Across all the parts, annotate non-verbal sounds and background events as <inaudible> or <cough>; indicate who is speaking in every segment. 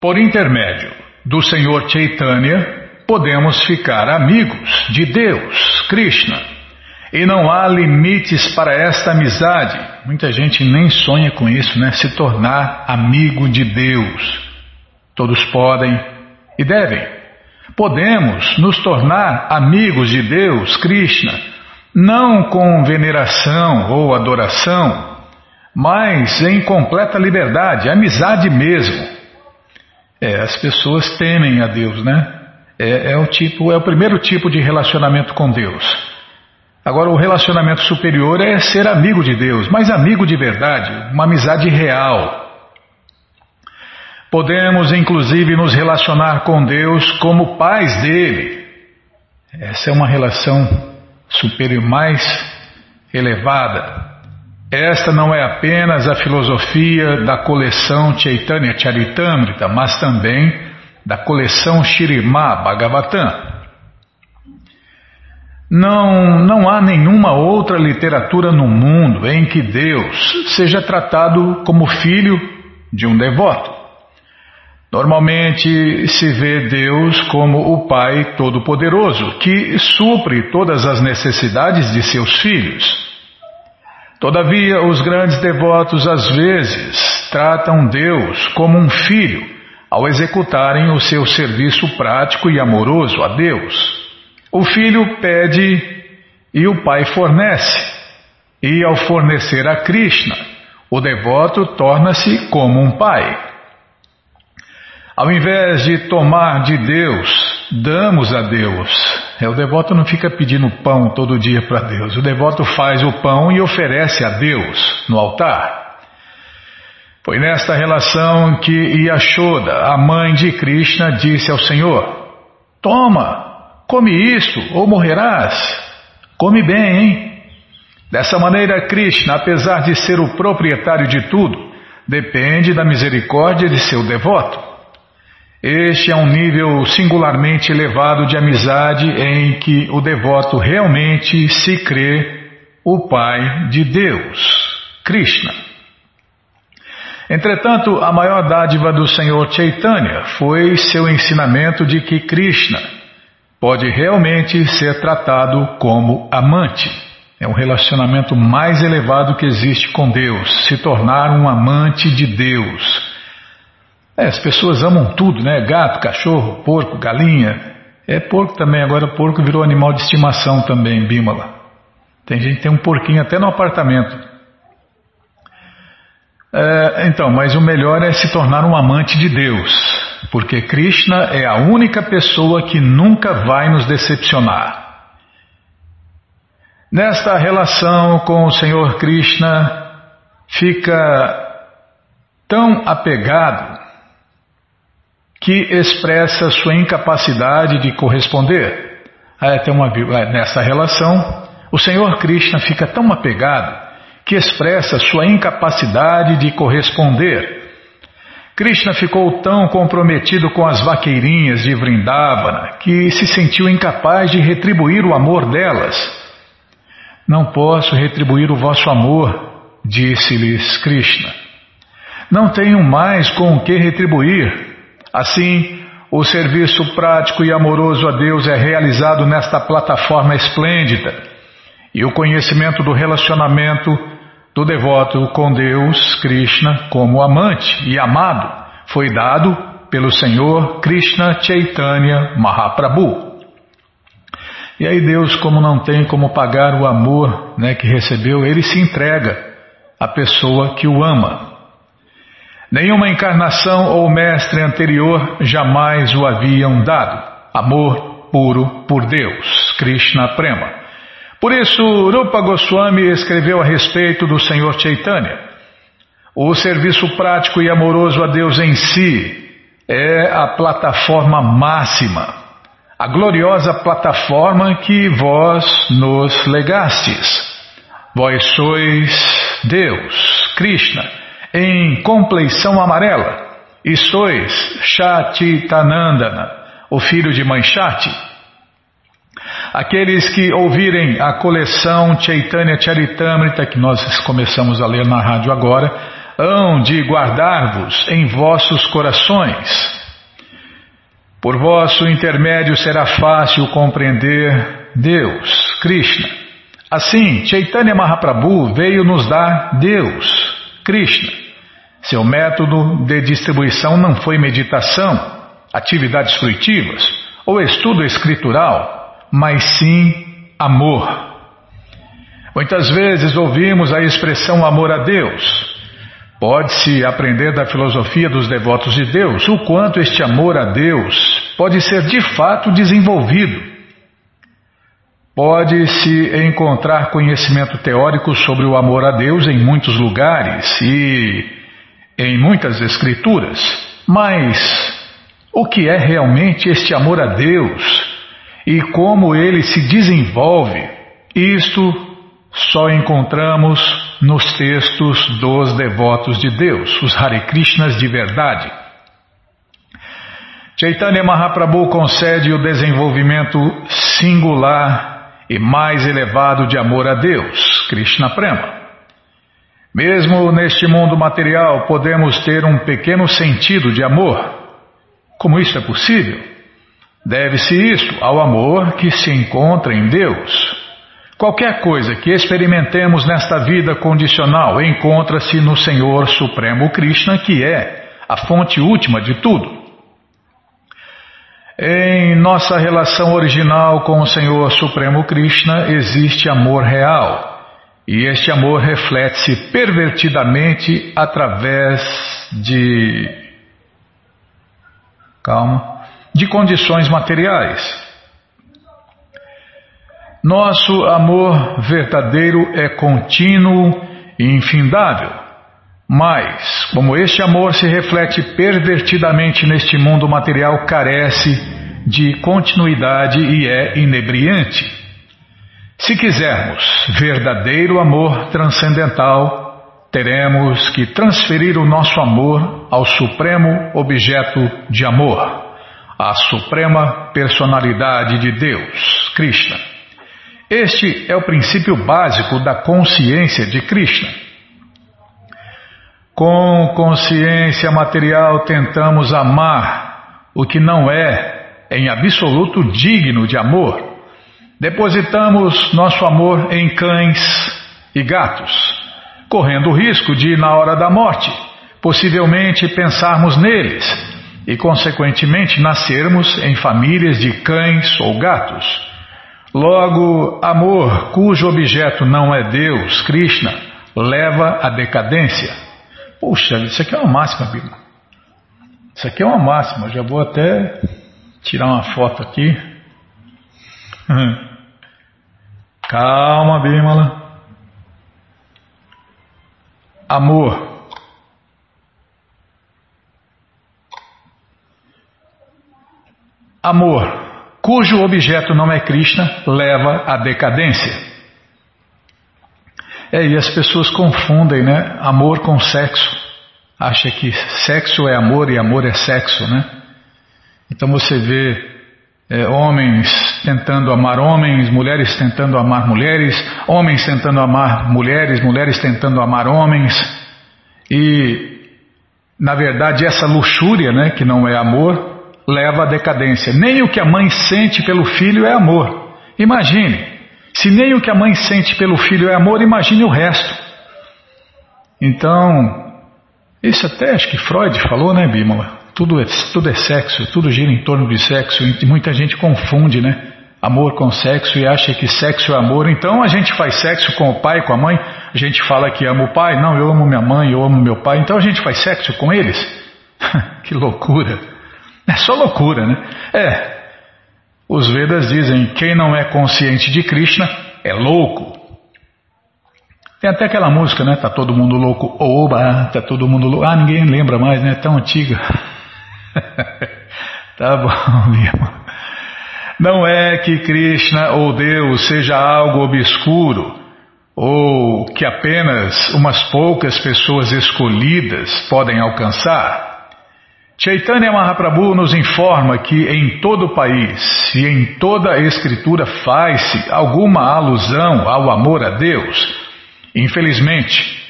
Speaker 1: Por intermédio do Senhor Chaitanya, podemos ficar amigos de Deus, Krishna. E não há limites para esta amizade. Muita gente nem sonha com isso, né? Se tornar amigo de Deus. Todos podem e devem. Podemos nos tornar amigos de Deus, Krishna, não com veneração ou adoração, mas em completa liberdade, amizade mesmo. É, as pessoas temem a Deus, né? É, é, o tipo, é o primeiro tipo de relacionamento com Deus. Agora, o relacionamento superior é ser amigo de Deus, mas amigo de verdade, uma amizade real. Podemos, inclusive, nos relacionar com Deus como pais dele. Essa é uma relação superior mais elevada. Esta não é apenas a filosofia da coleção Chaitanya Charitamrita, mas também da coleção Shirimá Bhagavatam. Não, não há nenhuma outra literatura no mundo em que Deus seja tratado como filho de um devoto. Normalmente se vê Deus como o Pai Todo-Poderoso, que supre todas as necessidades de seus filhos. Todavia, os grandes devotos às vezes tratam Deus como um filho ao executarem o seu serviço prático e amoroso a Deus. O filho pede e o pai fornece, e ao fornecer a Krishna, o devoto torna-se como um pai. Ao invés de tomar de Deus, damos a Deus. É, o devoto não fica pedindo pão todo dia para Deus. O devoto faz o pão e oferece a Deus no altar. Foi nesta relação que Yashoda, a mãe de Krishna, disse ao Senhor: Toma, come isto ou morrerás. Come bem, hein? Dessa maneira, Krishna, apesar de ser o proprietário de tudo, depende da misericórdia de seu devoto. Este é um nível singularmente elevado de amizade em que o devoto realmente se crê o Pai de Deus, Krishna. Entretanto, a maior dádiva do Senhor Chaitanya foi seu ensinamento de que Krishna pode realmente ser tratado como amante. É um relacionamento mais elevado que existe com Deus, se tornar um amante de Deus. É, as pessoas amam tudo, né? Gato, cachorro, porco, galinha. É porco também, agora porco virou animal de estimação também, Bímola. Tem gente que tem um porquinho até no apartamento. É, então, mas o melhor é se tornar um amante de Deus, porque Krishna é a única pessoa que nunca vai nos decepcionar. Nesta relação com o Senhor Krishna, fica tão apegado que expressa sua incapacidade de corresponder. Ah, tem uma, é, nessa relação, o Senhor Krishna fica tão apegado que expressa sua incapacidade de corresponder. Krishna ficou tão comprometido com as vaqueirinhas de Vrindavana que se sentiu incapaz de retribuir o amor delas. Não posso retribuir o vosso amor, disse-lhes Krishna. Não tenho mais com o que retribuir, Assim, o serviço prático e amoroso a Deus é realizado nesta plataforma esplêndida e o conhecimento do relacionamento do devoto com Deus, Krishna, como amante e amado, foi dado pelo Senhor Krishna Chaitanya Mahaprabhu. E aí Deus, como não tem como pagar o amor né, que recebeu, ele se entrega à pessoa que o ama. Nenhuma encarnação ou mestre anterior jamais o haviam dado. Amor puro por Deus, Krishna Prema. Por isso, Rupa Goswami escreveu a respeito do Senhor Chaitanya. O serviço prático e amoroso a Deus em si é a plataforma máxima, a gloriosa plataforma que vós nos legastes. Vós sois Deus, Krishna em compleição amarela, e sois Shatitanandana, o filho de Manchati. Aqueles que ouvirem a coleção Chaitanya Charitamrita, que nós começamos a ler na rádio agora, hão de guardar-vos em vossos corações. Por vosso intermédio será fácil compreender Deus, Krishna. Assim, Chaitanya Mahaprabhu veio nos dar Deus, Krishna. Seu método de distribuição não foi meditação, atividades fruitivas ou estudo escritural, mas sim amor. Muitas vezes ouvimos a expressão amor a Deus, Pode-se aprender da filosofia dos devotos de Deus o quanto este amor a Deus pode ser de fato desenvolvido. Pode-se encontrar conhecimento teórico sobre o amor a Deus em muitos lugares e em muitas escrituras, mas o que é realmente este amor a Deus e como ele se desenvolve, isto só encontramos nos textos dos devotos de Deus, os Hare Krishnas de verdade. Chaitanya Mahaprabhu concede o desenvolvimento singular e mais elevado de amor a Deus, Krishna Prema. Mesmo neste mundo material podemos ter um pequeno sentido de amor. Como isso é possível? Deve-se isto ao amor que se encontra em Deus. Qualquer coisa que experimentemos nesta vida condicional encontra-se no Senhor Supremo Krishna, que é a fonte última de tudo. Em nossa relação original com o Senhor Supremo Krishna existe amor real, e este amor reflete-se pervertidamente através de. calma. de condições materiais. Nosso amor verdadeiro é contínuo e infindável. Mas, como este amor se reflete pervertidamente neste mundo material, carece de continuidade e é inebriante. Se quisermos verdadeiro amor transcendental, teremos que transferir o nosso amor ao supremo objeto de amor, a suprema personalidade de Deus, Krishna. Este é o princípio básico da consciência de Krishna. Com consciência material tentamos amar o que não é, em absoluto, digno de amor. Depositamos nosso amor em cães e gatos, correndo o risco de, na hora da morte, possivelmente pensarmos neles e, consequentemente, nascermos em famílias de cães ou gatos. Logo, amor cujo objeto não é Deus, Krishna, leva à decadência. Puxa, isso aqui é uma máxima, Bima. Isso aqui é uma máxima. Já vou até tirar uma foto aqui. <laughs> Calma, Bimala. Amor. Amor cujo objeto não é Krishna, leva à decadência. É, e as pessoas confundem, né? Amor com sexo. Acha que sexo é amor e amor é sexo, né? Então você vê é, homens tentando amar homens, mulheres tentando amar mulheres, homens tentando amar mulheres, mulheres tentando amar homens. E, na verdade, essa luxúria, né, que não é amor, leva à decadência. Nem o que a mãe sente pelo filho é amor. Imagine, se nem o que a mãe sente pelo filho é amor, imagine o resto. Então, isso até acho que Freud falou, né, Bímola? Tudo é, tudo é sexo, tudo gira em torno de sexo, e muita gente confunde, né? Amor com sexo e acha que sexo é amor. Então a gente faz sexo com o pai, com a mãe, a gente fala que ama o pai, não, eu amo minha mãe, eu amo meu pai, então a gente faz sexo com eles? <laughs> que loucura! É só loucura, né? É. Os Vedas dizem: quem não é consciente de Krishna é louco. Tem até aquela música, né? Tá todo mundo louco. Oba, tá todo mundo louco. Ah, ninguém lembra mais, né? Tão antiga. <laughs> tá bom, <laughs> mesmo. Não é que Krishna ou Deus seja algo obscuro ou que apenas umas poucas pessoas escolhidas podem alcançar. Chaitanya Mahaprabhu nos informa que em todo o país e em toda a escritura faz-se alguma alusão ao amor a Deus. Infelizmente,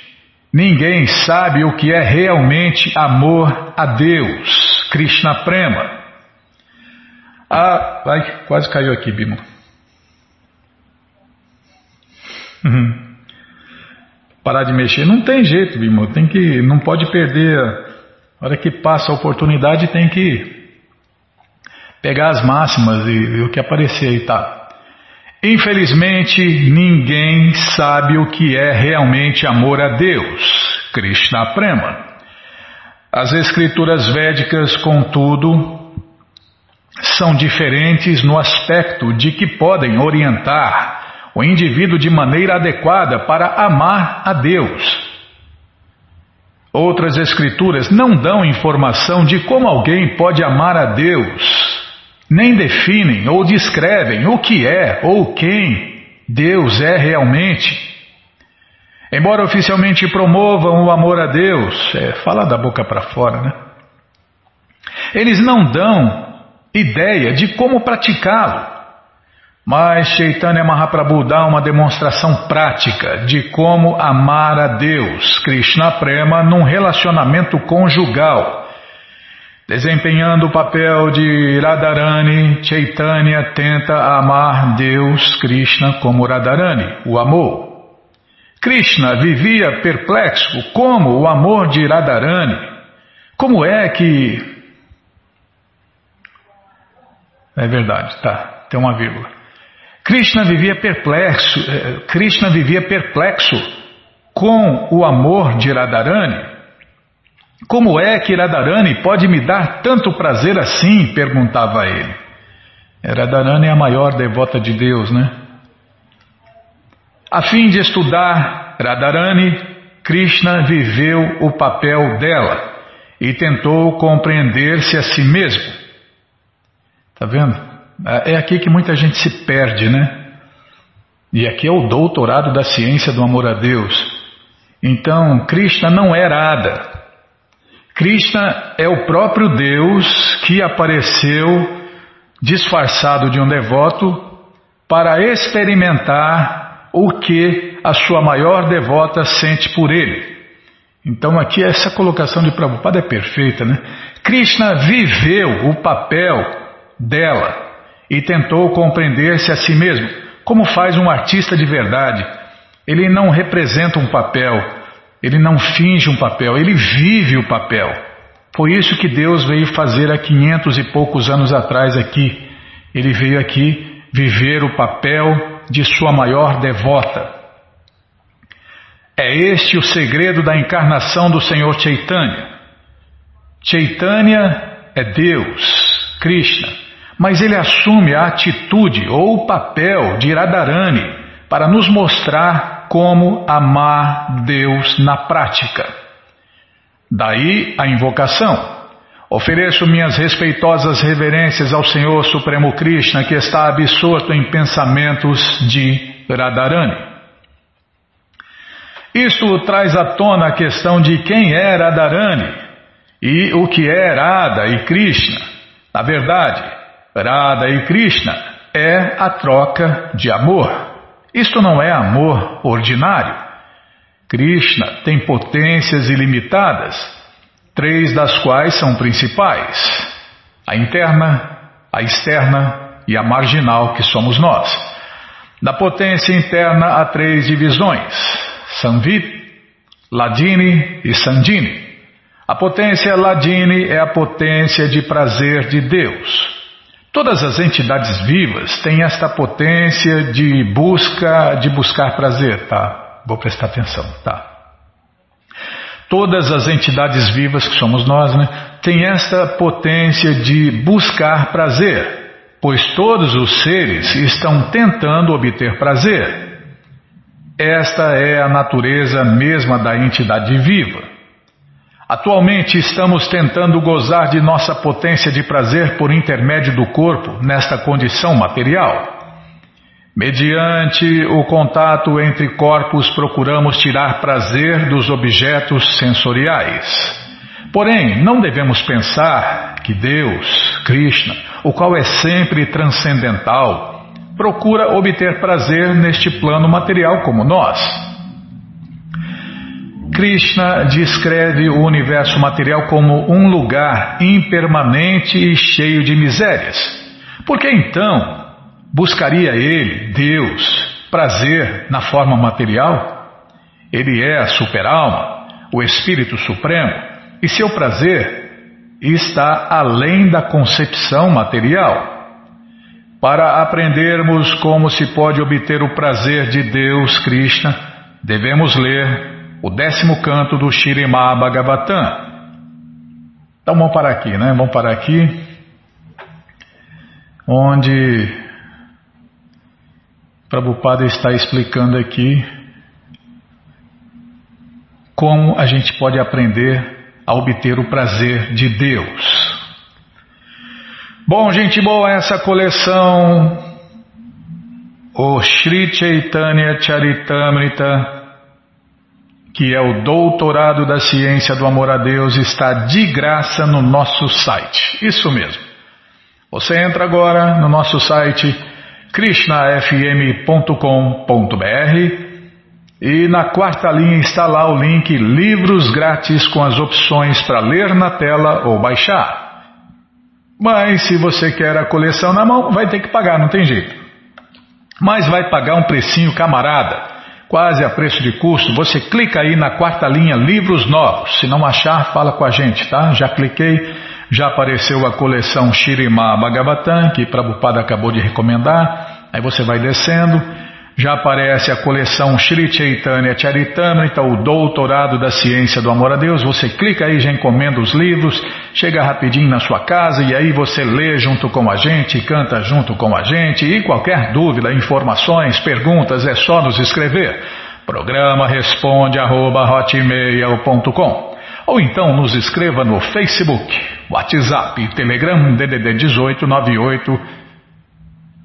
Speaker 1: ninguém sabe o que é realmente amor a Deus, Krishna Prema. Ah, vai, quase caiu aqui, Bimo. Uhum. Parar de mexer. Não tem jeito, Bimo. Tem que, não pode perder. A hora que passa a oportunidade, tem que pegar as máximas e, e o que aparecer aí tá. Infelizmente, ninguém sabe o que é realmente amor a Deus, Krishna Prema. As escrituras védicas, contudo, são diferentes no aspecto de que podem orientar o indivíduo de maneira adequada para amar a Deus. Outras escrituras não dão informação de como alguém pode amar a Deus nem definem ou descrevem o que é ou quem Deus é realmente. Embora oficialmente promovam o amor a Deus, é, fala da boca para fora, né? Eles não dão ideia de como praticá-lo. Mas Chaitanya Mahaprabhu dá uma demonstração prática de como amar a Deus, Krishna Prema, num relacionamento conjugal Desempenhando o papel de Radharani, Chaitanya tenta amar Deus, Krishna, como Radharani, o amor. Krishna vivia perplexo como o amor de Radharani. Como é que. É verdade, tá, tem uma vírgula. Krishna vivia perplexo, eh, Krishna vivia perplexo com o amor de Radharani. Como é que Radharani pode me dar tanto prazer assim? perguntava ele. Radharani é a maior devota de Deus, né? A fim de estudar Radharani, Krishna viveu o papel dela e tentou compreender-se a si mesmo. Tá vendo? É aqui que muita gente se perde, né? E aqui é o doutorado da ciência do amor a Deus. Então, Krishna não era Ada, Krishna é o próprio Deus que apareceu disfarçado de um devoto para experimentar o que a sua maior devota sente por ele. Então aqui essa colocação de Prabhupada é perfeita, né? Krishna viveu o papel dela e tentou compreender-se a si mesmo, como faz um artista de verdade. Ele não representa um papel, ele não finge um papel, ele vive o papel. Foi isso que Deus veio fazer há quinhentos e poucos anos atrás aqui. Ele veio aqui viver o papel de sua maior devota. É este o segredo da encarnação do Senhor Chaitanya. Chaitanya é Deus, Krishna, mas ele assume a atitude ou o papel de Radharani para nos mostrar como amar Deus na prática. Daí a invocação. Ofereço minhas respeitosas reverências ao Senhor Supremo Krishna, que está absorto em pensamentos de Radharani. Isto traz à tona a questão de quem é Radharani e o que é Radha e Krishna. Na verdade, Radha e Krishna é a troca de amor. Isto não é amor ordinário. Krishna tem potências ilimitadas, três das quais são principais: a interna, a externa e a marginal, que somos nós. Da potência interna há três divisões: Samvit, Ladini e Sandini. A potência Ladini é a potência de prazer de Deus. Todas as entidades vivas têm esta potência de busca, de buscar prazer, tá? Vou prestar atenção, tá? Todas as entidades vivas que somos nós, né, têm esta potência de buscar prazer, pois todos os seres estão tentando obter prazer. Esta é a natureza mesma da entidade viva. Atualmente estamos tentando gozar de nossa potência de prazer por intermédio do corpo nesta condição material. Mediante o contato entre corpos, procuramos tirar prazer dos objetos sensoriais. Porém, não devemos pensar que Deus, Krishna, o qual é sempre transcendental, procura obter prazer neste plano material como nós. Krishna descreve o universo material como um lugar impermanente e cheio de misérias. Por que então buscaria ele, Deus, prazer na forma material? Ele é a superalma, o Espírito Supremo, e seu prazer está além da concepção material. Para aprendermos como se pode obter o prazer de Deus, Krishna, devemos ler o décimo canto do Shirimá Bhagavatam. Então vamos parar aqui, né? Vamos parar aqui, onde Prabhupada está explicando aqui como a gente pode aprender a obter o prazer de Deus. Bom, gente boa, essa coleção, o Sri Chaitanya Charitamrita, que é o doutorado da ciência do amor a Deus, está de graça no nosso site. Isso mesmo. Você entra agora no nosso site krishnafm.com.br e na quarta linha está lá o link Livros Grátis com as opções para ler na tela ou baixar. Mas se você quer a coleção na mão, vai ter que pagar, não tem jeito. Mas vai pagar um precinho camarada, quase a preço de custo. Você clica aí na quarta linha Livros Novos. Se não achar, fala com a gente, tá? Já cliquei, já apareceu a coleção Shirima Bhagavatam, que Prabhupada acabou de recomendar. Aí você vai descendo já aparece a coleção Sri Chaitanya Charitamrita, o Doutorado da Ciência do Amor a Deus. Você clica aí, já encomenda os livros, chega rapidinho na sua casa e aí você lê junto com a gente, canta junto com a gente. E qualquer dúvida, informações, perguntas, é só nos escrever. Programa responde arroba, ou então nos escreva no Facebook, WhatsApp, Telegram, DDD 18 98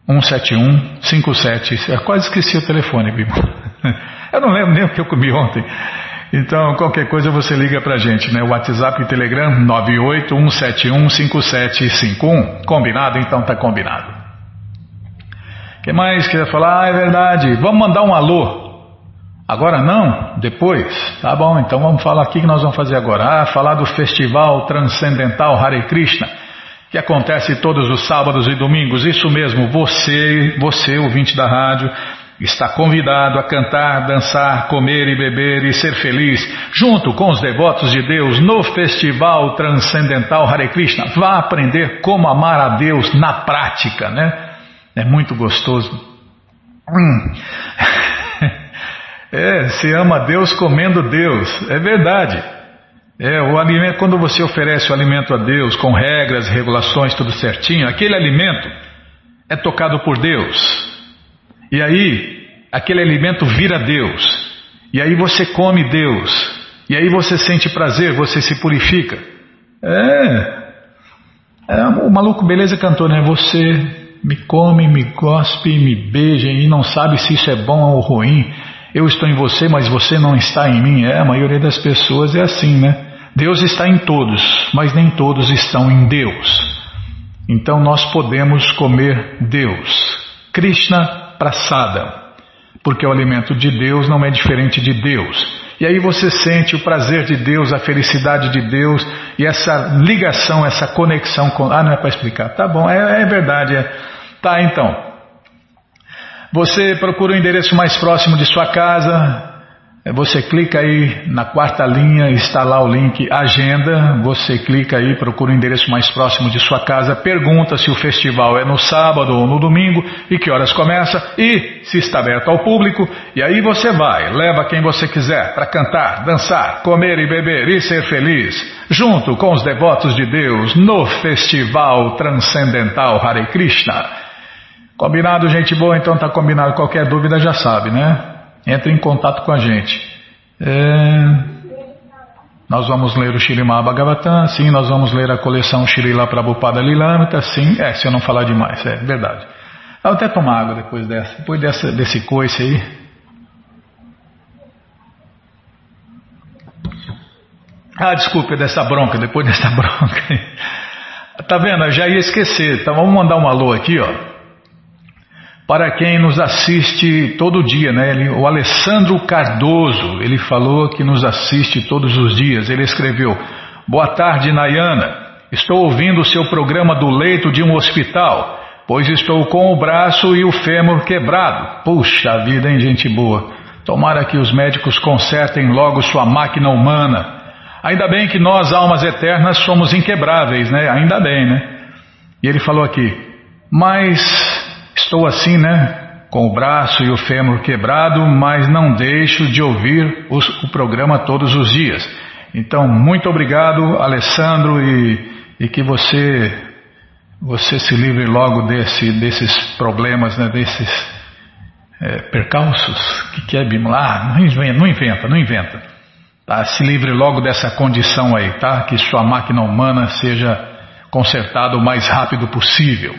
Speaker 1: 171 57. Eu quase esqueci o telefone, Bima. <laughs> Eu não lembro nem o que eu comi ontem. Então, qualquer coisa você liga pra gente, né? WhatsApp e Telegram 981715751. Combinado? Então tá combinado. O que mais queria falar? Ah, é verdade. Vamos mandar um alô. Agora não? Depois? Tá bom, então vamos falar aqui que nós vamos fazer agora. Ah, falar do Festival Transcendental Hare Krishna que acontece todos os sábados e domingos. Isso mesmo, você, você, ouvinte da rádio, está convidado a cantar, dançar, comer e beber e ser feliz, junto com os devotos de Deus no Festival Transcendental Hare Krishna. Vá aprender como amar a Deus na prática, né? É muito gostoso. Hum. <laughs> É, se ama Deus comendo Deus, é verdade. É, o alimento, quando você oferece o alimento a Deus com regras, regulações, tudo certinho, aquele alimento é tocado por Deus. E aí, aquele alimento vira Deus. E aí você come Deus. E aí você sente prazer, você se purifica. É. é o maluco beleza cantou, né? Você me come, me gospe, me beija e não sabe se isso é bom ou ruim. Eu estou em você, mas você não está em mim. É, a maioria das pessoas é assim, né? Deus está em todos, mas nem todos estão em Deus. Então nós podemos comer Deus. Krishna Prasada. Porque o alimento de Deus não é diferente de Deus. E aí você sente o prazer de Deus, a felicidade de Deus e essa ligação, essa conexão com. Ah, não é para explicar. Tá bom, é, é verdade. É. Tá, então. Você procura o endereço mais próximo de sua casa. Você clica aí na quarta linha, está lá o link Agenda. Você clica aí, procura o endereço mais próximo de sua casa, pergunta se o festival é no sábado ou no domingo e que horas começa e se está aberto ao público. E aí você vai, leva quem você quiser para cantar, dançar, comer e beber e ser feliz, junto com os devotos de Deus no Festival Transcendental Hare Krishna. Combinado, gente boa? Então tá combinado. Qualquer dúvida já sabe, né? Entre em contato com a gente. É... Nós vamos ler o Shirimá Bhagavatam, sim, nós vamos ler a coleção Shirila Prabhupada Lilamita, sim, é, se eu não falar demais, é verdade. Eu vou até tomar água depois dessa, depois dessa, desse coice aí. Ah, desculpa, dessa bronca, depois <laughs> dessa bronca aí. Tá vendo? Eu já ia esquecer, então vamos mandar um alô aqui, ó para quem nos assiste todo dia, né? Ele, o Alessandro Cardoso, ele falou que nos assiste todos os dias. Ele escreveu: Boa tarde, Nayana. Estou ouvindo o seu programa do leito de um hospital, pois estou com o braço e o fêmur quebrado. Puxa vida, hein, gente boa. Tomara que os médicos consertem logo sua máquina humana. Ainda bem que nós, almas eternas, somos inquebráveis, né? Ainda bem, né? E ele falou aqui, mas estou assim, né? Com o braço e o fêmur quebrado, mas não deixo de ouvir os, o programa todos os dias. Então, muito obrigado, Alessandro, e, e que você você se livre logo desse, desses problemas, né, desses é, percalços. O que, que é Bimala? Ah, não inventa, não inventa, não inventa. Tá? Se livre logo dessa condição aí, tá? Que sua máquina humana seja consertada o mais rápido possível.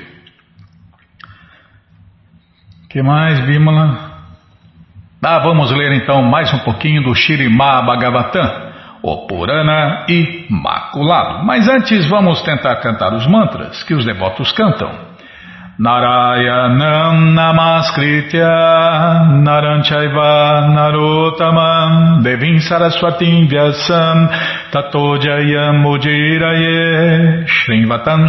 Speaker 1: Que mais, Bimala? Ah, vamos ler então mais um pouquinho do Shirimá Bhagavatam o Purana Imaculado. Mas antes vamos tentar cantar os mantras que os devotos cantam. Narayanam Namaskritya Naranchaiva Narotamam Devim Saraswatim Vyasam Tato Jayam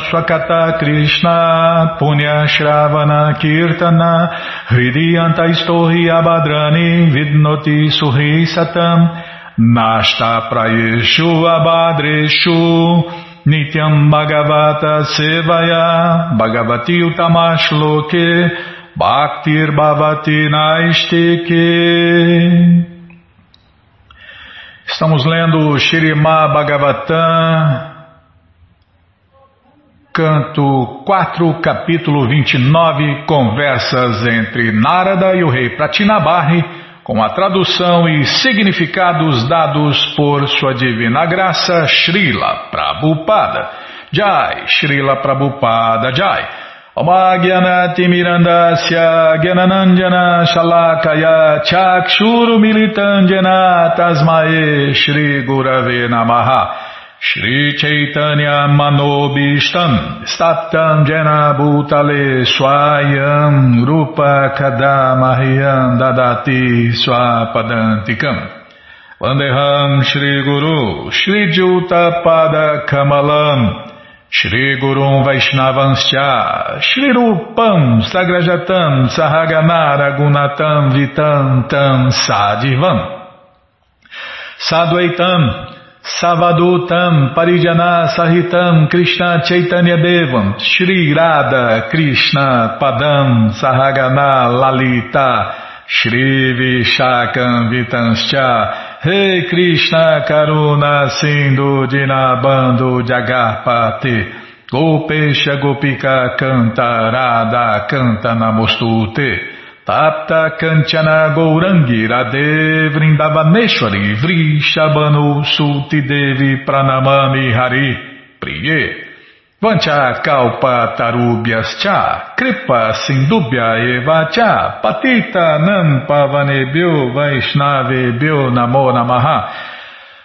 Speaker 1: Swakata Krishna Punya Shravana Kirtana Hridiyanta Istohi Abadrani Vidnoti Suhi Satam Nasta Prayeshu Abhadreshu Nityam Bhagavata Sevaya Bhagavati Utamash Loke Bhaktir Bhavati Naistike. Estamos lendo Shirima Bhagavatam Canto 4, capítulo 29, conversas entre Narada e o rei Pratinabarri com a tradução e significados dados por Sua Divina Graça Srila Prabhupada. Jai, Srila Prabhupada Jai. Omagyanati Mirandasya Gyananandjana Shalakaya Chakshuru Militandjana Tasmae Shri Gurave Namaha Shri Chaitanya Manobishtam Staptam Jena Bhutale Swayam Rupa Kadamahyam Dadati Swapadantikam Vandeham Shri Guru Shri Juta Pada Kamalam Shri Gurum Vaishnavanscha Shri Rupam Sagrajatam Sahaganara Gunatam Vitam Tam Sadivam Sadvaitam Savadutam Parijana Sahitam Krishna Chaitanya Devam Shri Radha Krishna Padam Sahagana Lalita Shri Vishakam Vitanscha Rei Krishna Karuna Sindhu Dinabando Jagarpati Gopesha Gopika Canta Radha Canta Namostute Tapta Kanchana Gourangi Radhe Vrindavaneshwari Vrishabhanu Sulti Devi Pranamami Hari Priye. Vancha Kalpa Tarubhyas Cha Kripa Sindubhya Eva Cha Patita Nam Pavanebhyo Vaishnavebhyo Namo Namaha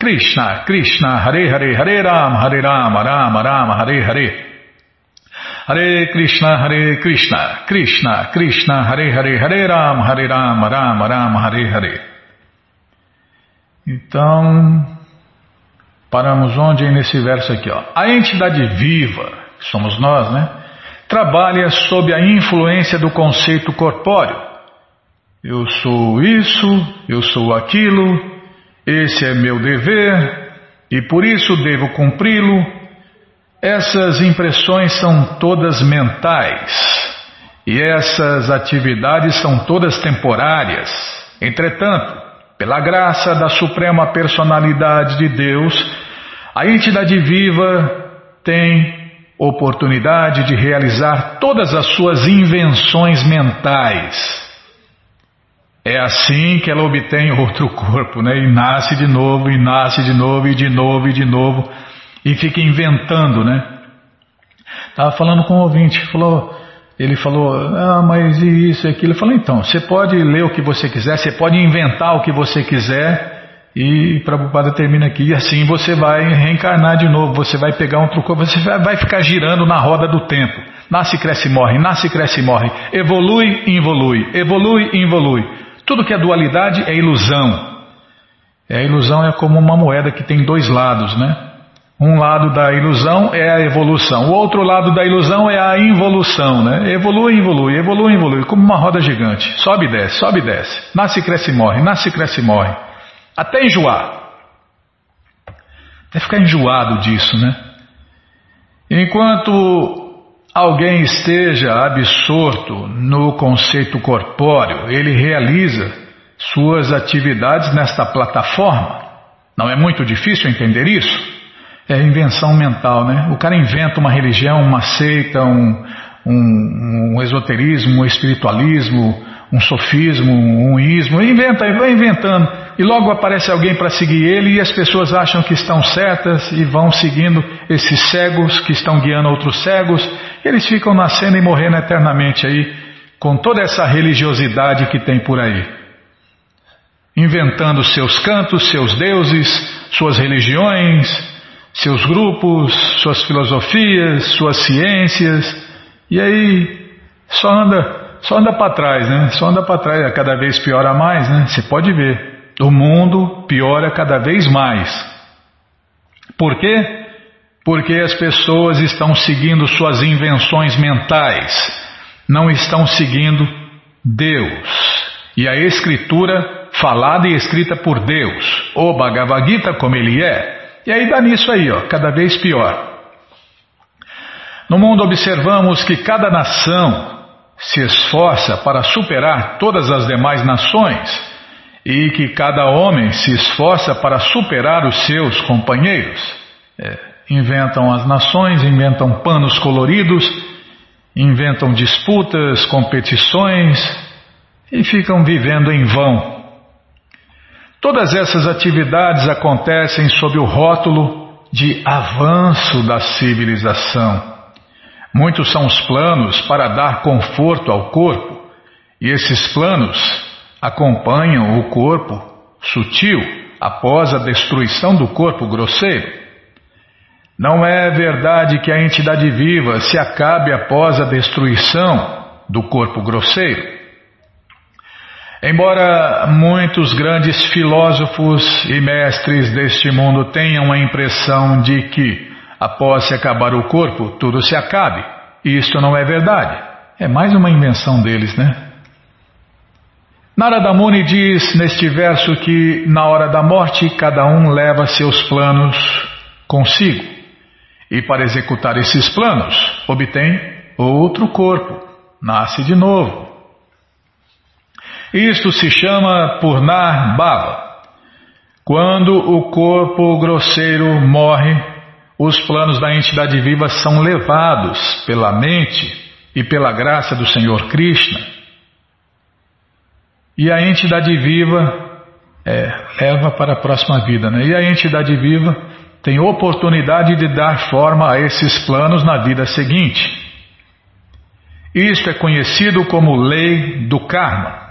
Speaker 1: Krishna, Krishna, Hare Hare, Hare Ram, Hare Ram, Ram Ram, Hare Hare. Hare Krishna, Hare Krishna, Krishna, Krishna, Hare Hare, Hare Ram, Hare Ram, Ram Ram, Hare Hare. Então, paramos onde? Nesse verso aqui, ó. A entidade viva, que somos nós, né? Trabalha sob a influência do conceito corpóreo. Eu sou isso, eu sou aquilo, esse é meu dever e por isso devo cumpri-lo. Essas impressões são todas mentais e essas atividades são todas temporárias. Entretanto, pela graça da Suprema Personalidade de Deus, a entidade viva tem oportunidade de realizar todas as suas invenções mentais é assim que ela obtém outro corpo, né? E nasce de novo, e nasce de novo, e de novo, e de novo, e fica inventando, né? Estava falando com um ouvinte, falou, ele falou, ah, mas e isso e aquilo? Eu falei, então, você pode ler o que você quiser, você pode inventar o que você quiser, e Prabhupada termina aqui, e assim você vai reencarnar de novo, você vai pegar um truco, você vai ficar girando na roda do tempo. Nasce, cresce morre, nasce, cresce morre. Evolui e evolui, evolui. Tudo que é dualidade é ilusão. É, a ilusão é como uma moeda que tem dois lados, né? Um lado da ilusão é a evolução, o outro lado da ilusão é a involução, né? Evolui, evolui, evolui, evolui, como uma roda gigante. Sobe e desce, sobe e desce. Nasce, cresce e morre, nasce, cresce e morre. Até enjoar. Até ficar enjoado disso, né? Enquanto alguém esteja absorto no conceito corpóreo, ele realiza suas atividades nesta plataforma. Não é muito difícil entender isso? é invenção mental, né? O cara inventa uma religião, uma seita, um, um, um esoterismo, um espiritualismo, um sofismo, um ismo, inventa, vai inventando. E logo aparece alguém para seguir ele e as pessoas acham que estão certas e vão seguindo esses cegos que estão guiando outros cegos. Eles ficam nascendo e morrendo eternamente aí, com toda essa religiosidade que tem por aí. Inventando seus cantos, seus deuses, suas religiões, seus grupos, suas filosofias, suas ciências, e aí só anda, só anda para trás, né? Só anda para trás, é cada vez piora mais, né? Você pode ver, o mundo piora cada vez mais. Por quê? Porque as pessoas estão seguindo suas invenções mentais, não estão seguindo Deus. E a Escritura falada e escrita por Deus, o Bhagavad Gita como ele é, e aí dá nisso aí, ó, cada vez pior. No mundo observamos que cada nação se esforça para superar todas as demais nações e que cada homem se esforça para superar os seus companheiros. É, inventam as nações, inventam panos coloridos, inventam disputas, competições e ficam vivendo em vão. Todas essas atividades acontecem sob o rótulo de avanço da civilização. Muitos são os planos para dar conforto ao corpo, e esses planos acompanham o corpo sutil após a destruição do corpo grosseiro. Não é verdade que a entidade viva se acabe após a destruição do corpo grosseiro. Embora muitos grandes filósofos e mestres deste mundo tenham a impressão de que, após se acabar o corpo, tudo se acabe, isto não é verdade. É mais uma invenção deles, né? Narada Muni diz neste verso que, na hora da morte, cada um leva seus planos consigo. E para executar esses planos, obtém outro corpo, nasce de novo. Isto se chama Purnar Bhava. Quando o corpo grosseiro morre, os planos da entidade viva são levados pela mente e pela graça do Senhor Krishna. E a entidade viva é, leva para a próxima vida. Né? E a entidade viva tem oportunidade de dar forma a esses planos na vida seguinte. Isto é conhecido como lei do karma.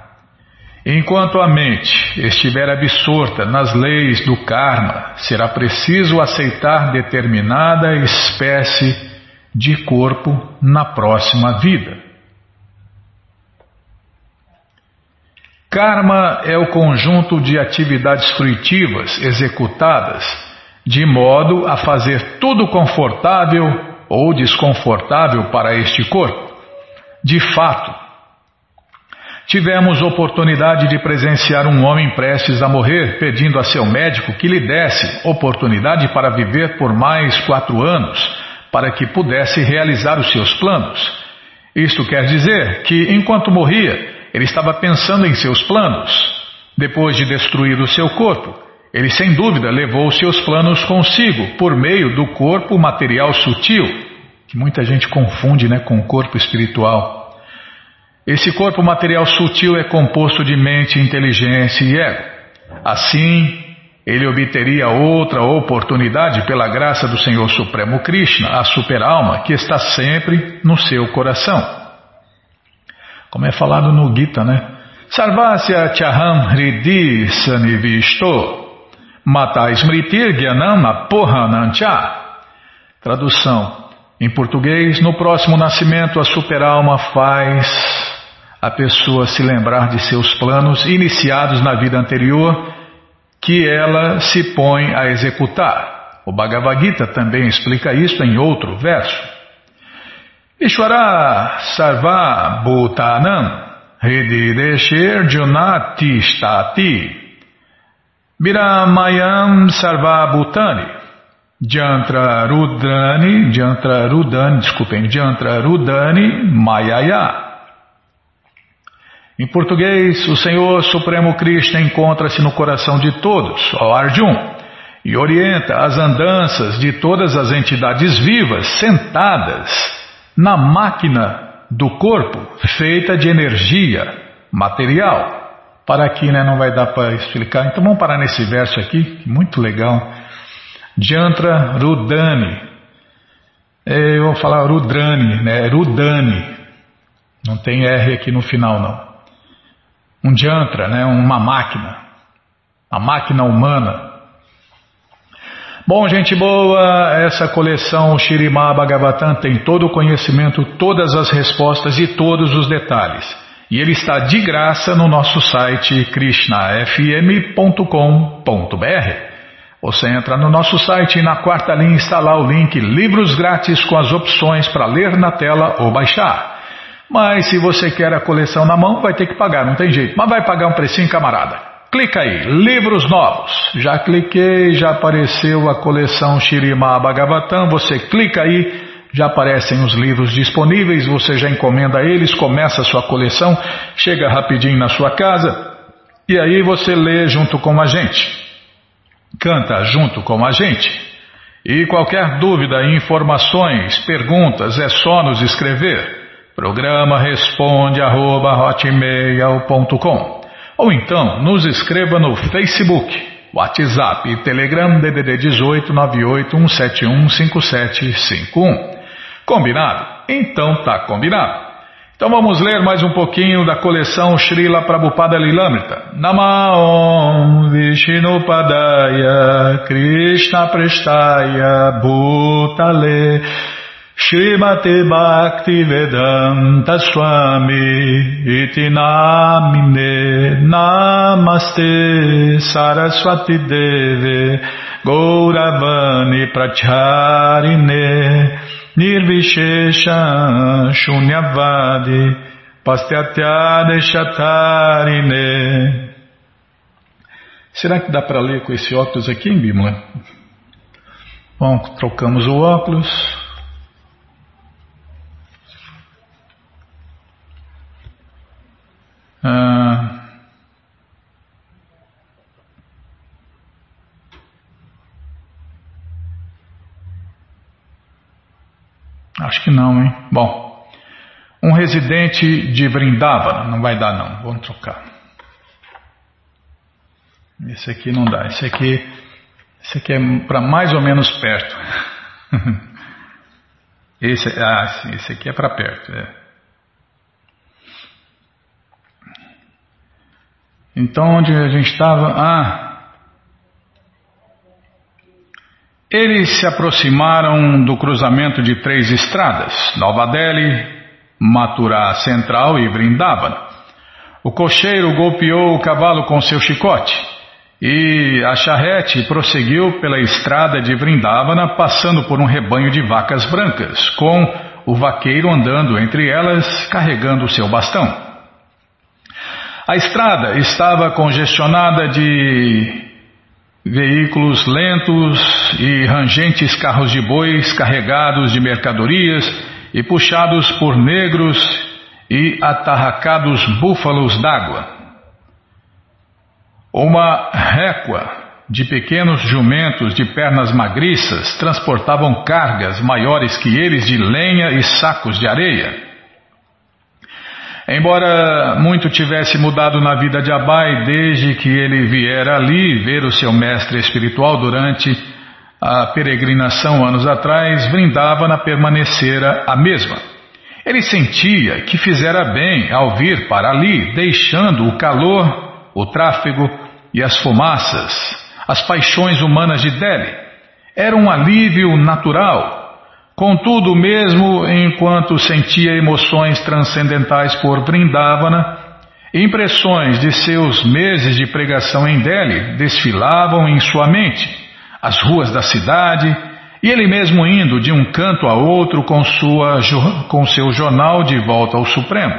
Speaker 1: Enquanto a mente estiver absorta nas leis do karma, será preciso aceitar determinada espécie de corpo na próxima vida. Karma é o conjunto de atividades fruitivas executadas de modo a fazer tudo confortável ou desconfortável para este corpo. De fato, Tivemos oportunidade de presenciar um homem prestes a morrer, pedindo a seu médico que lhe desse oportunidade para viver por mais quatro anos, para que pudesse realizar os seus planos. Isto quer dizer que, enquanto morria, ele estava pensando em seus planos. Depois de destruir o seu corpo, ele sem dúvida levou seus planos consigo por meio do corpo material sutil, que muita gente confunde né, com o corpo espiritual. Esse corpo material sutil é composto de mente, inteligência e ego. Assim, ele obteria outra oportunidade pela graça do Senhor Supremo Krishna, a super-alma, que está sempre no seu coração. Como é falado no Gita, né? Sarvasya Chaham Hridi Sanivisto Mata Smritir Gyanam Tradução em português, no próximo nascimento a super-alma faz a pessoa se lembrar de seus planos iniciados na vida anterior que ela se põe a executar. O Bhagavad Gita também explica isso em outro verso. Ishvara Sarva Bhutanam Hridideshir Junati Stati Viramayam Sarva Bhutani Jantra Rudani, Jantra Rudani, desculpem, Jantra Rudani Mayaya. Em português, o Senhor Supremo Krishna encontra-se no coração de todos, ó Arjun, e orienta as andanças de todas as entidades vivas sentadas na máquina do corpo feita de energia material. Para aqui né, não vai dar para explicar, então vamos parar nesse verso aqui, muito legal. Jantra Rudani. É, eu vou falar Rudrani, né? Rudani. Não tem R aqui no final, não. Um Jantra, né? Uma máquina. A máquina humana. Bom, gente boa, essa coleção Shirimá Bhagavatam tem todo o conhecimento, todas as respostas e todos os detalhes. E ele está de graça no nosso site krishnafm.com.br. Você entra no nosso site e na quarta linha está lá o link Livros Grátis com as opções para ler na tela ou baixar. Mas se você quer a coleção na mão, vai ter que pagar, não tem jeito. Mas vai pagar um precinho, camarada. Clica aí, livros novos. Já cliquei, já apareceu a coleção Shirima Bhagavatam. Você clica aí, já aparecem os livros disponíveis. Você já encomenda eles, começa a sua coleção, chega rapidinho na sua casa e aí você lê junto com a gente canta junto com a gente. E qualquer dúvida, informações, perguntas, é só nos escrever. Programa responde arroba, ou então nos escreva no Facebook, WhatsApp e Telegram DDD 18 981715751. Combinado? Então tá combinado. Então vamos ler mais um pouquinho da coleção Srila Prabhupada Lilamrita. Namaon Vishnupadaya Krishna Prestaya Bhutale Srimate Bhakti Vedanta Swami Iti Namine Namaste Saraswati Deve Gauravani Pracharine Nirvishesha Shunyavadi Pastyatya Será que dá para ler com esse óculos aqui, Bíblia? Bom, trocamos o óculos. Ah, Acho que não, hein? Bom, um residente de Vrindavana, não vai dar não, vamos trocar. Esse aqui não dá, esse aqui, esse aqui é para mais ou menos perto. <laughs> Esse, ah, sim, esse aqui é para perto. É. Então, onde a gente estava? Ah, Eles se aproximaram do cruzamento de três estradas, Nova Delhi, Mathura Central e Vrindavana. O cocheiro golpeou o cavalo com seu chicote e a charrete prosseguiu pela estrada de Vrindavana, passando por um rebanho de vacas brancas, com o vaqueiro andando entre elas, carregando seu bastão. A estrada estava congestionada de veículos lentos e rangentes carros de bois carregados de mercadorias e puxados por negros e atarracados búfalos d'água. Uma récua de pequenos jumentos de pernas magriças transportavam cargas maiores que eles de lenha e sacos de areia. Embora muito tivesse mudado na vida de Abai desde que ele viera ali ver o seu mestre espiritual durante a peregrinação anos atrás, Vrindavana permanecera a mesma. Ele sentia que fizera bem ao vir para ali, deixando o calor, o tráfego e as fumaças, as paixões humanas de Delhi. Era um alívio natural Contudo, mesmo enquanto sentia emoções transcendentais por Vrindavana, impressões de seus meses de pregação em Delhi desfilavam em sua mente, as ruas da cidade, e ele mesmo indo de um canto a outro com, sua, com seu jornal de volta ao Supremo.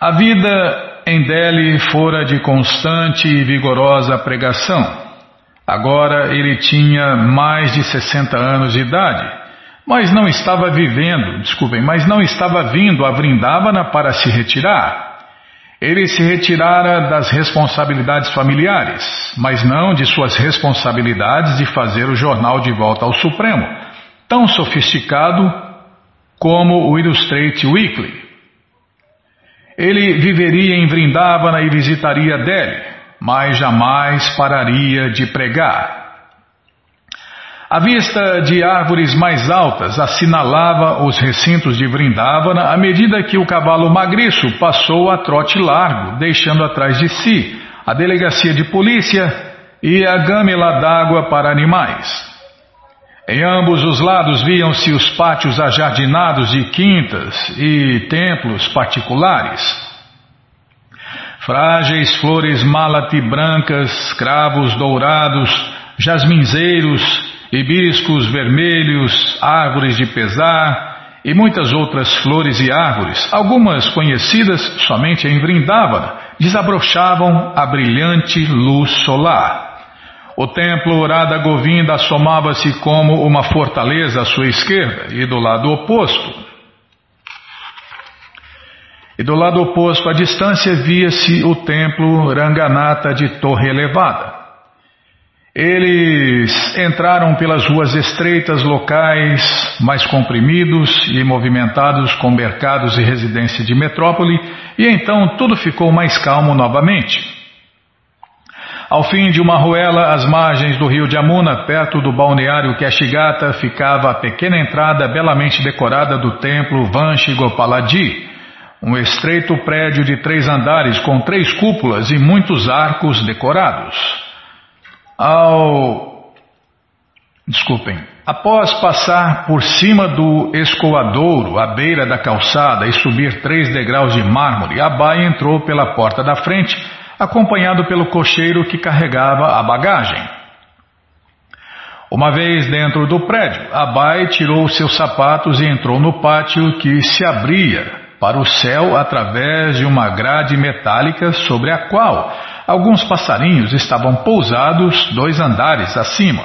Speaker 1: A vida em Delhi fora de constante e vigorosa pregação. Agora ele tinha mais de 60 anos de idade, mas não estava vivendo, desculpem, mas não estava vindo a Vrindavana para se retirar. Ele se retirara das responsabilidades familiares, mas não de suas responsabilidades de fazer o jornal de volta ao Supremo, tão sofisticado como o Illustrate Weekly. Ele viveria em Vrindavana e visitaria Delhi mas jamais pararia de pregar. A vista de árvores mais altas assinalava os recintos de Vrindavana à medida que o cavalo magriço passou a trote largo, deixando atrás de si a delegacia de polícia e a gâmela d'água para animais. Em ambos os lados viam-se os pátios ajardinados de quintas e templos particulares. Frágeis flores malati brancas, cravos dourados, jasminzeiros, hibiscos vermelhos, árvores de pesar e muitas outras flores e árvores, algumas conhecidas somente em Vrindavana, desabrochavam a brilhante luz solar. O templo Radha Govinda assomava-se como uma fortaleza à sua esquerda e do lado oposto, e do lado oposto, à distância, via-se o templo Ranganatha de Torre Elevada. Eles entraram pelas ruas estreitas locais, mais comprimidos e movimentados com mercados e residência de metrópole, e então tudo ficou mais calmo novamente. Ao fim de uma ruela, às margens do rio Jamuna, perto do balneário Keshigata, ficava a pequena entrada belamente decorada do templo Vanshi Gopaladi, um estreito prédio de três andares com três cúpulas e muitos arcos decorados. Ao. Desculpem. Após passar por cima do escoadouro, à beira da calçada, e subir três degraus de mármore, Abai entrou pela porta da frente, acompanhado pelo cocheiro que carregava a bagagem. Uma vez dentro do prédio, Abai tirou seus sapatos e entrou no pátio que se abria para o céu através de uma grade metálica sobre a qual alguns passarinhos estavam pousados dois andares acima.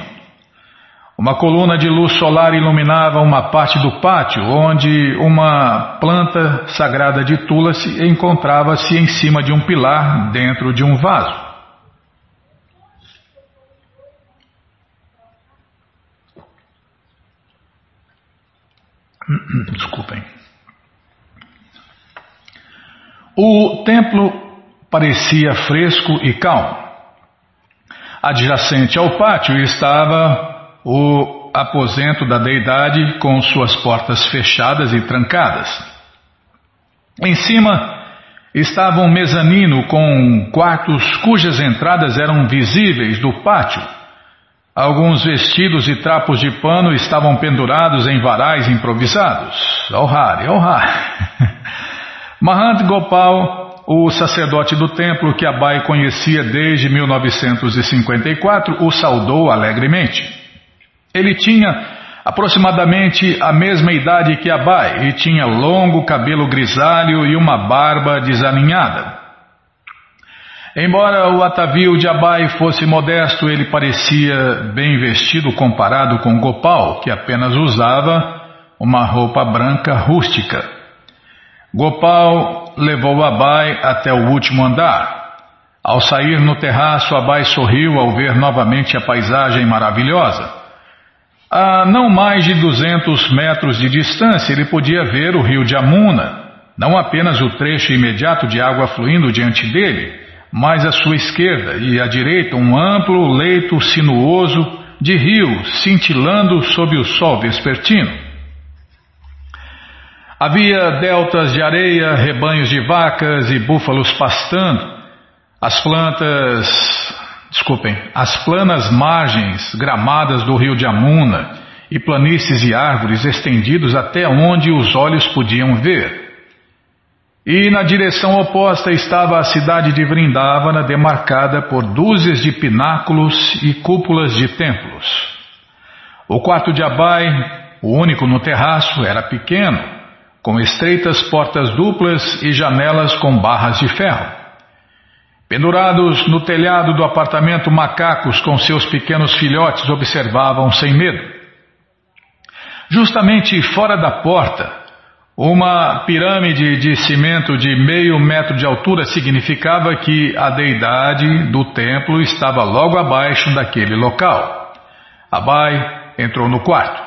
Speaker 1: Uma coluna de luz solar iluminava uma parte do pátio, onde uma planta sagrada de Tulasi encontrava-se em cima de um pilar dentro de um vaso. <clears throat> Desculpem. O templo parecia fresco e calmo. Adjacente ao pátio estava o aposento da deidade com suas portas fechadas e trancadas. Em cima estava um mezanino com quartos cujas entradas eram visíveis do pátio. Alguns vestidos e trapos de pano estavam pendurados em varais improvisados. Oh, Hari, oh. Mahant Gopal, o sacerdote do templo que Abai conhecia desde 1954, o saudou alegremente. Ele tinha aproximadamente a mesma idade que Abai e tinha longo cabelo grisalho e uma barba desalinhada. Embora o atavio de Abai fosse modesto, ele parecia bem vestido comparado com Gopal, que apenas usava uma roupa branca rústica. Gopal levou Abai até o último andar. Ao sair no terraço, Abai sorriu ao ver novamente a paisagem maravilhosa. A não mais de 200 metros de distância, ele podia ver o rio Jamuna. não apenas o trecho imediato de água fluindo diante dele, mas à sua esquerda e à direita um amplo leito sinuoso de rio cintilando sob o sol vespertino. Havia deltas de areia, rebanhos de vacas e búfalos pastando. As plantas, desculpem, as planas margens gramadas do rio de Amuna e planícies e árvores estendidos até onde os olhos podiam ver. E na direção oposta estava a cidade de Vrindavana, demarcada por dúzias de pináculos e cúpulas de templos. O quarto de Abai, o único no terraço, era pequeno, com estreitas portas duplas e janelas com barras de ferro. Pendurados no telhado do apartamento, macacos com seus pequenos filhotes observavam sem medo. Justamente fora da porta, uma pirâmide de cimento de meio metro de altura significava que a deidade do templo estava logo abaixo daquele local. Abai entrou no quarto.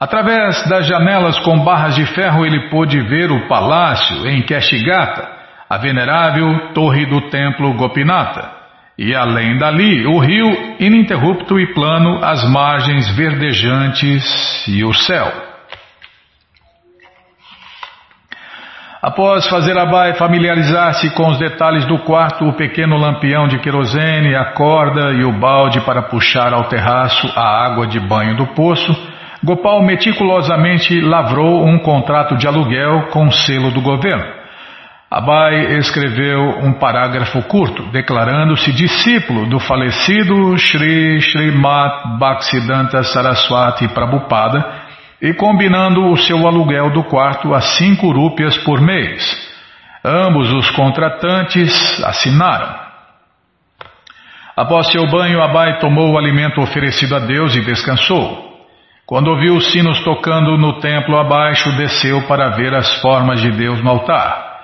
Speaker 1: Através das janelas com barras de ferro ele pôde ver o palácio em Keshigata, a venerável torre do templo Gopinata. E além dali, o rio ininterrupto e plano, as margens verdejantes e o céu. Após fazer a baia familiarizar-se com os detalhes do quarto, o pequeno lampião de querosene, a corda e o balde para puxar ao terraço a água de banho do poço, Gopal meticulosamente lavrou um contrato de aluguel com selo do governo. Abai escreveu um parágrafo curto, declarando-se discípulo do falecido Sri Srimat Bhaktisiddhanta Saraswati Prabhupada e combinando o seu aluguel do quarto a cinco rúpias por mês. Ambos os contratantes assinaram. Após seu banho, Abai tomou o alimento oferecido a Deus e descansou. Quando ouviu os sinos tocando no templo abaixo, desceu para ver as formas de Deus no altar.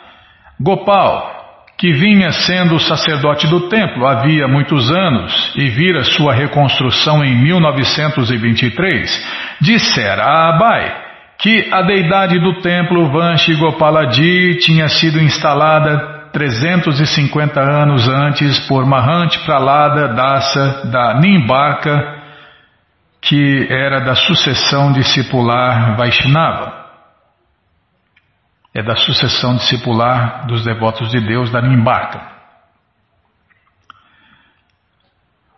Speaker 1: Gopal, que vinha sendo sacerdote do templo havia muitos anos e vira sua reconstrução em 1923, dissera a Abai que a deidade do templo Vanshi Gopaladi tinha sido instalada 350 anos antes por Mahant Pralada Dasa da Nimbarka, que era da sucessão discipular Vaishnava é da sucessão discipular dos devotos de Deus da Nimbarka.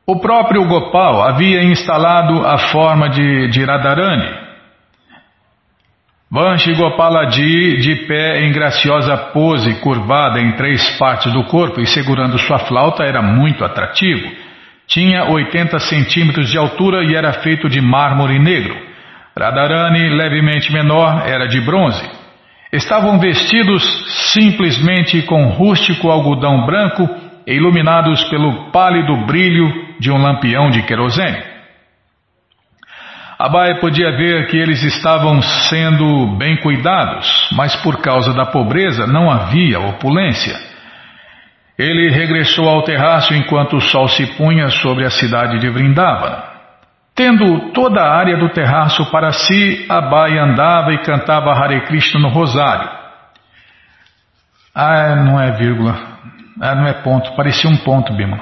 Speaker 1: O próprio Gopal havia instalado a forma de, de Radharani. Vanshi Gopaladi, de pé em graciosa pose, curvada em três partes do corpo e segurando sua flauta, era muito atrativo. Tinha 80 centímetros de altura e era feito de mármore negro. Radharani, levemente menor, era de bronze. Estavam vestidos simplesmente com rústico algodão branco e iluminados pelo pálido brilho de um lampião de querosene. Abai podia ver que eles estavam sendo bem cuidados, mas por causa da pobreza não havia opulência. Ele regressou ao terraço enquanto o sol se punha sobre a cidade de Vrindavana. Tendo toda a área do terraço para si, Abai andava e cantava Hare Krishna no rosário. Ah, não é vírgula. Ah, não é ponto. Parecia um ponto, Bima.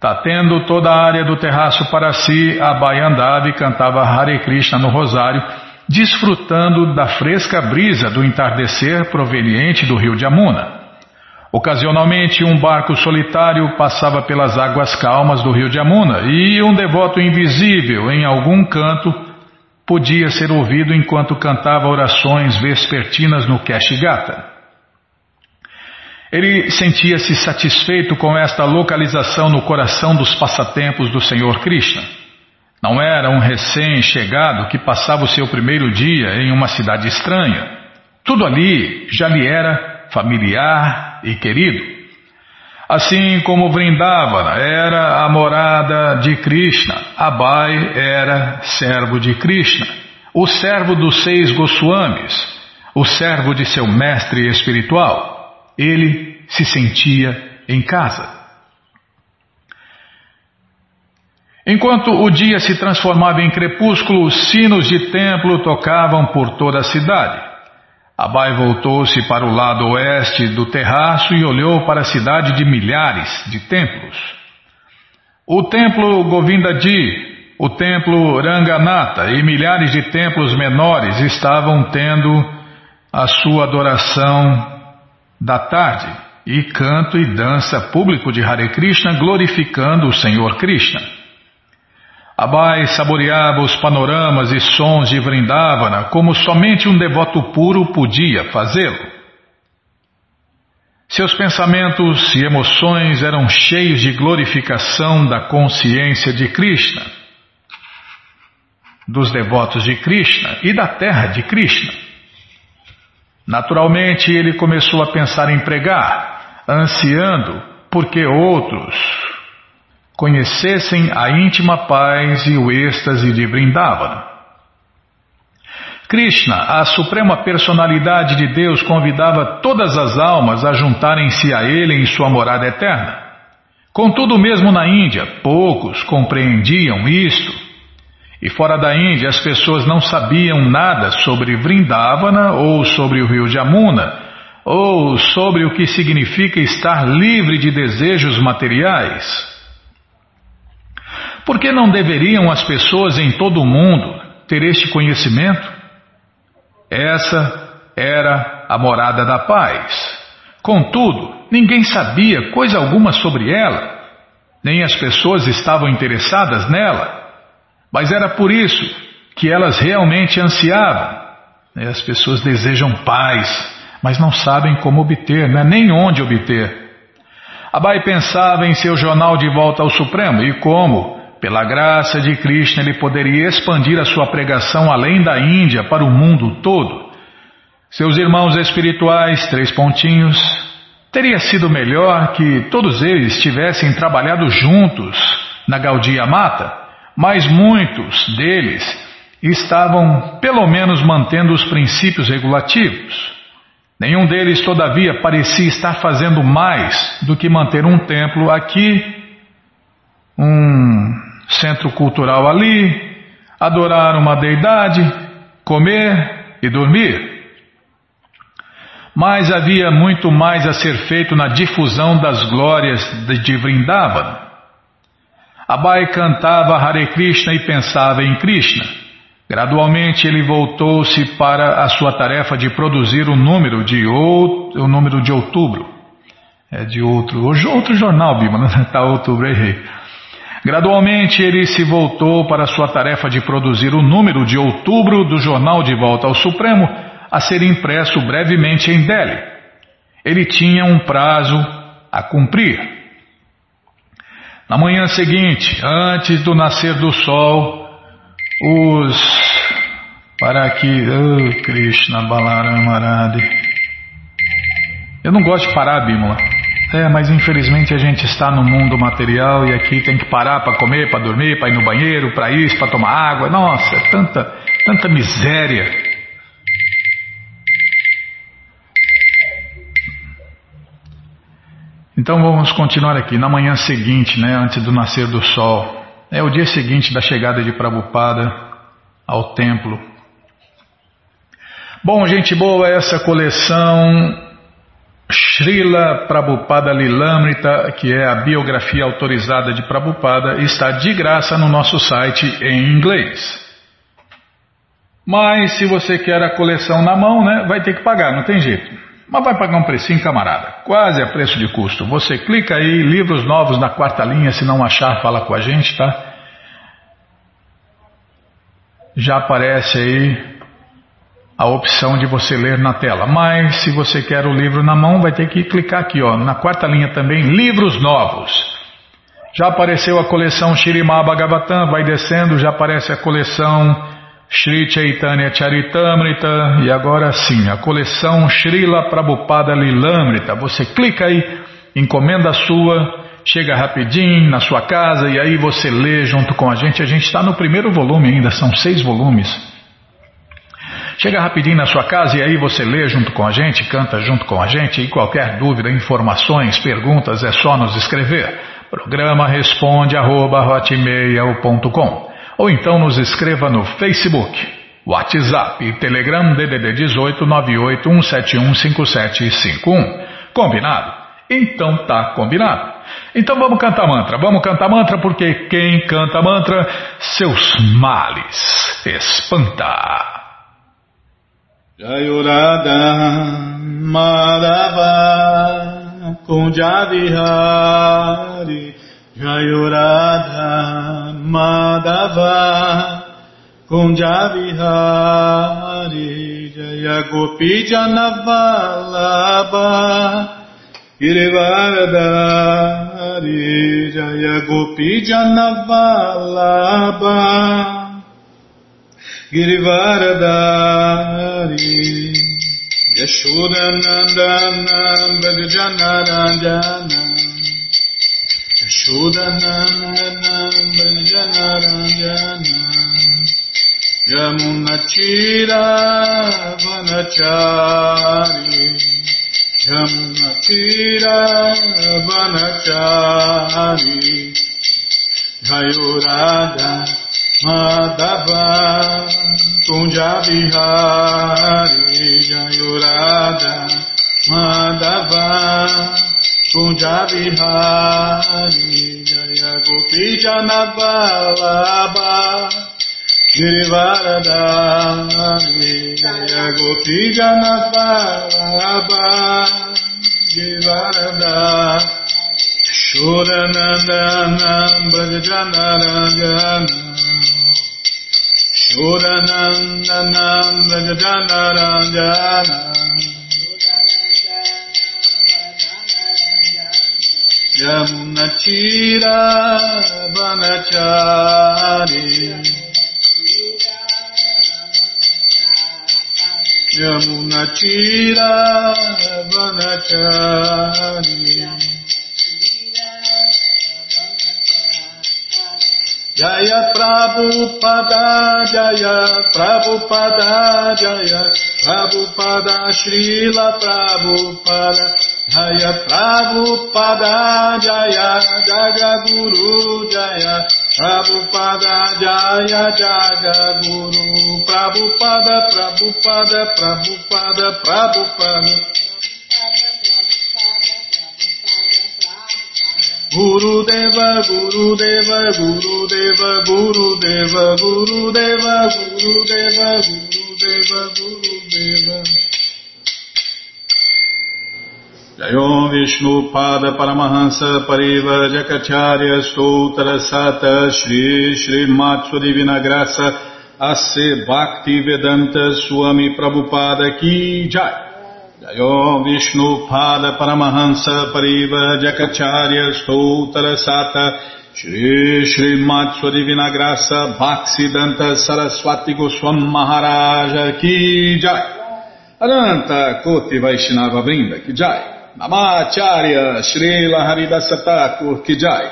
Speaker 1: Tá tendo toda a área do terraço para si, Abai andava e cantava Hare Krishna no rosário, desfrutando da fresca brisa do entardecer proveniente do rio de Amuna. Ocasionalmente, um barco solitário passava pelas águas calmas do rio de Amuna e um devoto invisível em algum canto podia ser ouvido enquanto cantava orações vespertinas no Keshigata. Ele sentia-se satisfeito com esta localização no coração dos passatempos do Senhor Krishna. Não era um recém-chegado que passava o seu primeiro dia em uma cidade estranha. Tudo ali já lhe era familiar e querido. Assim como Vrindavana era a morada de Krishna, Abai era servo de Krishna, o servo dos seis Goswamis, o servo de seu mestre espiritual. Ele se sentia em casa. Enquanto o dia se transformava em crepúsculo, sinos de templo tocavam por toda a cidade. Abai voltou-se para o lado oeste do terraço e olhou para a cidade de milhares de templos. O templo Govindadi, o templo Ranganatha e milhares de templos menores estavam tendo a sua adoração da tarde e canto e dança público de Hare Krishna glorificando o Senhor Krishna. Abai saboreava os panoramas e sons de Vrindavana como somente um devoto puro podia fazê-lo. Seus pensamentos e emoções eram cheios de glorificação da consciência de Krishna, dos devotos de Krishna e da terra de Krishna. Naturalmente, ele começou a pensar em pregar, ansiando porque outros conhecessem a íntima paz e o êxtase de Vrindavana. Krishna, a suprema personalidade de Deus, convidava todas as almas a juntarem-se a ele em sua morada eterna. Contudo, mesmo na Índia, poucos compreendiam isto e fora da Índia, as pessoas não sabiam nada sobre Vrindavana ou sobre o rio Jamuna, ou sobre o que significa estar livre de desejos materiais. Por que não deveriam as pessoas em todo o mundo ter este conhecimento? Essa era a morada da paz. Contudo, ninguém sabia coisa alguma sobre ela, nem as pessoas estavam interessadas nela. Mas era por isso que elas realmente ansiavam. As pessoas desejam paz, mas não sabem como obter, né? nem onde obter. Abai pensava em seu jornal de volta ao Supremo e como, pela graça de Krishna, ele poderia expandir a sua pregação além da Índia para o mundo todo. Seus irmãos espirituais, três pontinhos, teria sido melhor que todos eles tivessem trabalhado juntos na Gaudia Mata mas muitos deles estavam pelo menos mantendo os princípios regulativos. Nenhum deles, todavia, parecia estar fazendo mais do que manter um templo aqui, um centro cultural ali, adorar uma deidade, comer e dormir. Mas havia muito mais a ser feito na difusão das glórias de Vrindavan. Abai cantava Hare Krishna e pensava em Krishna. Gradualmente ele voltou-se para a sua tarefa de produzir o número de, o número de outubro. É de outro, outro jornal, Bima, está <laughs> outubro, errei. Gradualmente ele se voltou para sua tarefa de produzir o número de outubro do jornal De Volta ao Supremo a ser impresso brevemente em Delhi. Ele tinha um prazo a cumprir. Na manhã seguinte, antes do nascer do sol, os. Para que. Oh, Krishna Balaramarade. Eu não gosto de parar, Bímola. É, mas infelizmente a gente está no mundo material e aqui tem que parar para comer, para dormir, para ir no banheiro, para isso, para tomar água. Nossa, é tanta, tanta miséria. Então vamos continuar aqui. Na manhã seguinte, né, antes do nascer do sol, é o dia seguinte da chegada de Prabhupada ao templo. Bom, gente boa, essa coleção Srila Prabhupada Lilamrita, que é a biografia autorizada de Prabhupada, está de graça no nosso site em inglês. Mas se você quer a coleção na mão, né, vai ter que pagar, não tem jeito. Mas vai pagar um precinho, camarada. Quase a preço de custo. Você clica aí, livros novos na quarta linha, se não achar, fala com a gente, tá? Já aparece aí a opção de você ler na tela. Mas se você quer o livro na mão, vai ter que clicar aqui, ó, na quarta linha também, livros novos. Já apareceu a coleção Shirimá Bhagavatam, vai descendo, já aparece a coleção Shri Chaitanya Charitamrita e agora sim, a coleção Srila Prabhupada Lilamrita. Você clica aí, encomenda sua, chega rapidinho na sua casa e aí você lê junto com a gente. A gente está no primeiro volume ainda, são seis volumes. Chega rapidinho na sua casa e aí você lê junto com a gente, canta junto com a gente. E qualquer dúvida, informações, perguntas, é só nos escrever. Programa responde arroba, ou então nos escreva no Facebook. WhatsApp e Telegram DDD 18 981715751. Combinado? Então tá combinado. Então vamos cantar mantra. Vamos cantar mantra porque quem canta mantra, seus males espanta.
Speaker 2: Jayurada Madhava Kunjavihari. Jayurada Madhava Kunjavihari. Jaya Gopi Janavalabha Girivaradari Jaya Gopi Janavalabha Girivaradari Yashodanandana Bhajanaranjana Yashodanandana Bhajanaranjana Yamunachira Vanachari Yamunachira Vanachari Dhayo Radha Madhava Punjabihari Jayurada. Madhava Punjabihari Jayagopi Janabhalabha Girivaradari Jayagopi Janabhalabha Girivaradari Shuranandana Bhajanarangana Udanam Nanam Bhagadamarangana Yamunachira Vanachari Yamunachira Vanachari. Jaya Prabhupada Jaya Prabhupada Jaya Prabhupada Srila Prabhupada Jaya Prabhupada Jaya Jagaguru Jaya Prabhupada Jaya Jaga Guru Prabhupada Prabhupada Prabhupada Prabhupada Guru Deva Guru Deva Guru Deva Guru Deva Jayo Vishnu Pada Paramahansa Pariva Jakacharya Stoutra Sata Shri Shri Matsu Divina Graça Ase Bhakti Vedanta Swami Prabhupada Ki Jai Jayo Vishnu Pada Paramahansa Pariva Jakacharya Stoutra Sata Shri Shri Matsu Divina Graça Saraswati Goswam Maharaja Ki Jai Ananta Koti Vaishnava Brinda Ki Jai Namacharya Srila Haridasa Thakur Kijai,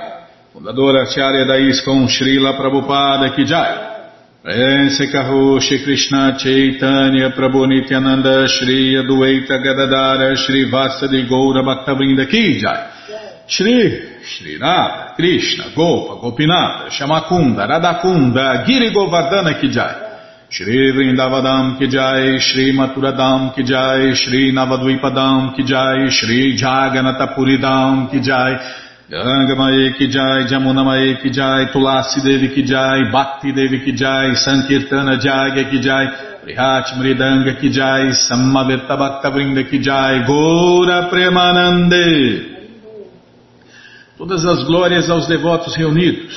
Speaker 2: fundadora Acharya da ISKCON Srila Prabhupada Prense Shri Krishna Chaitanya Prabhu Nityananda Shri Adwaita Gadadara Shri Vasadi Goura Bhaktavinda Kijai Shri Shri Nada, Krishna Gopa Gopinata Shamakunda Radakunda Kunda, Govardhana Kijai Shri Vrindavadam Kijai Shri Maturadam Kijai Shri Navadvipadam Kijai Shri Jaganatapuridam Kijai jai, Jamunamaye ki jai, Tulasi Devi ki jai, Bhakti Devi ki jai, Sankirtana Jagya ki jai, Prihat Mridanga ki jai, Samaveta Bhakta Vrinda ki jai, Gora Premanande. Todas as glórias aos devotos reunidos.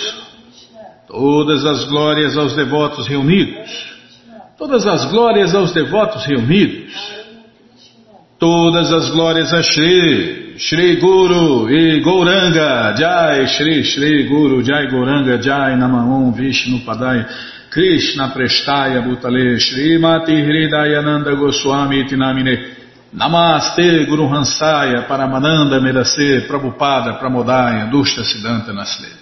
Speaker 2: Todas as glórias aos devotos reunidos. Todas as glórias aos devotos reunidos. Todas as glórias a Shri, Shri Guru e Gouranga, Jai, Shri, Shri Guru, Jai Gouranga, Jai Namaon, Vishnu Padaya, Krishna Prestaya Bhutale, Shri Mati Hridayananda Goswami Tinamine, Namaste Guru Hansaya, Paramananda Medase, Prabhupada, Pramodaya, Dushta Siddhanta Nasle.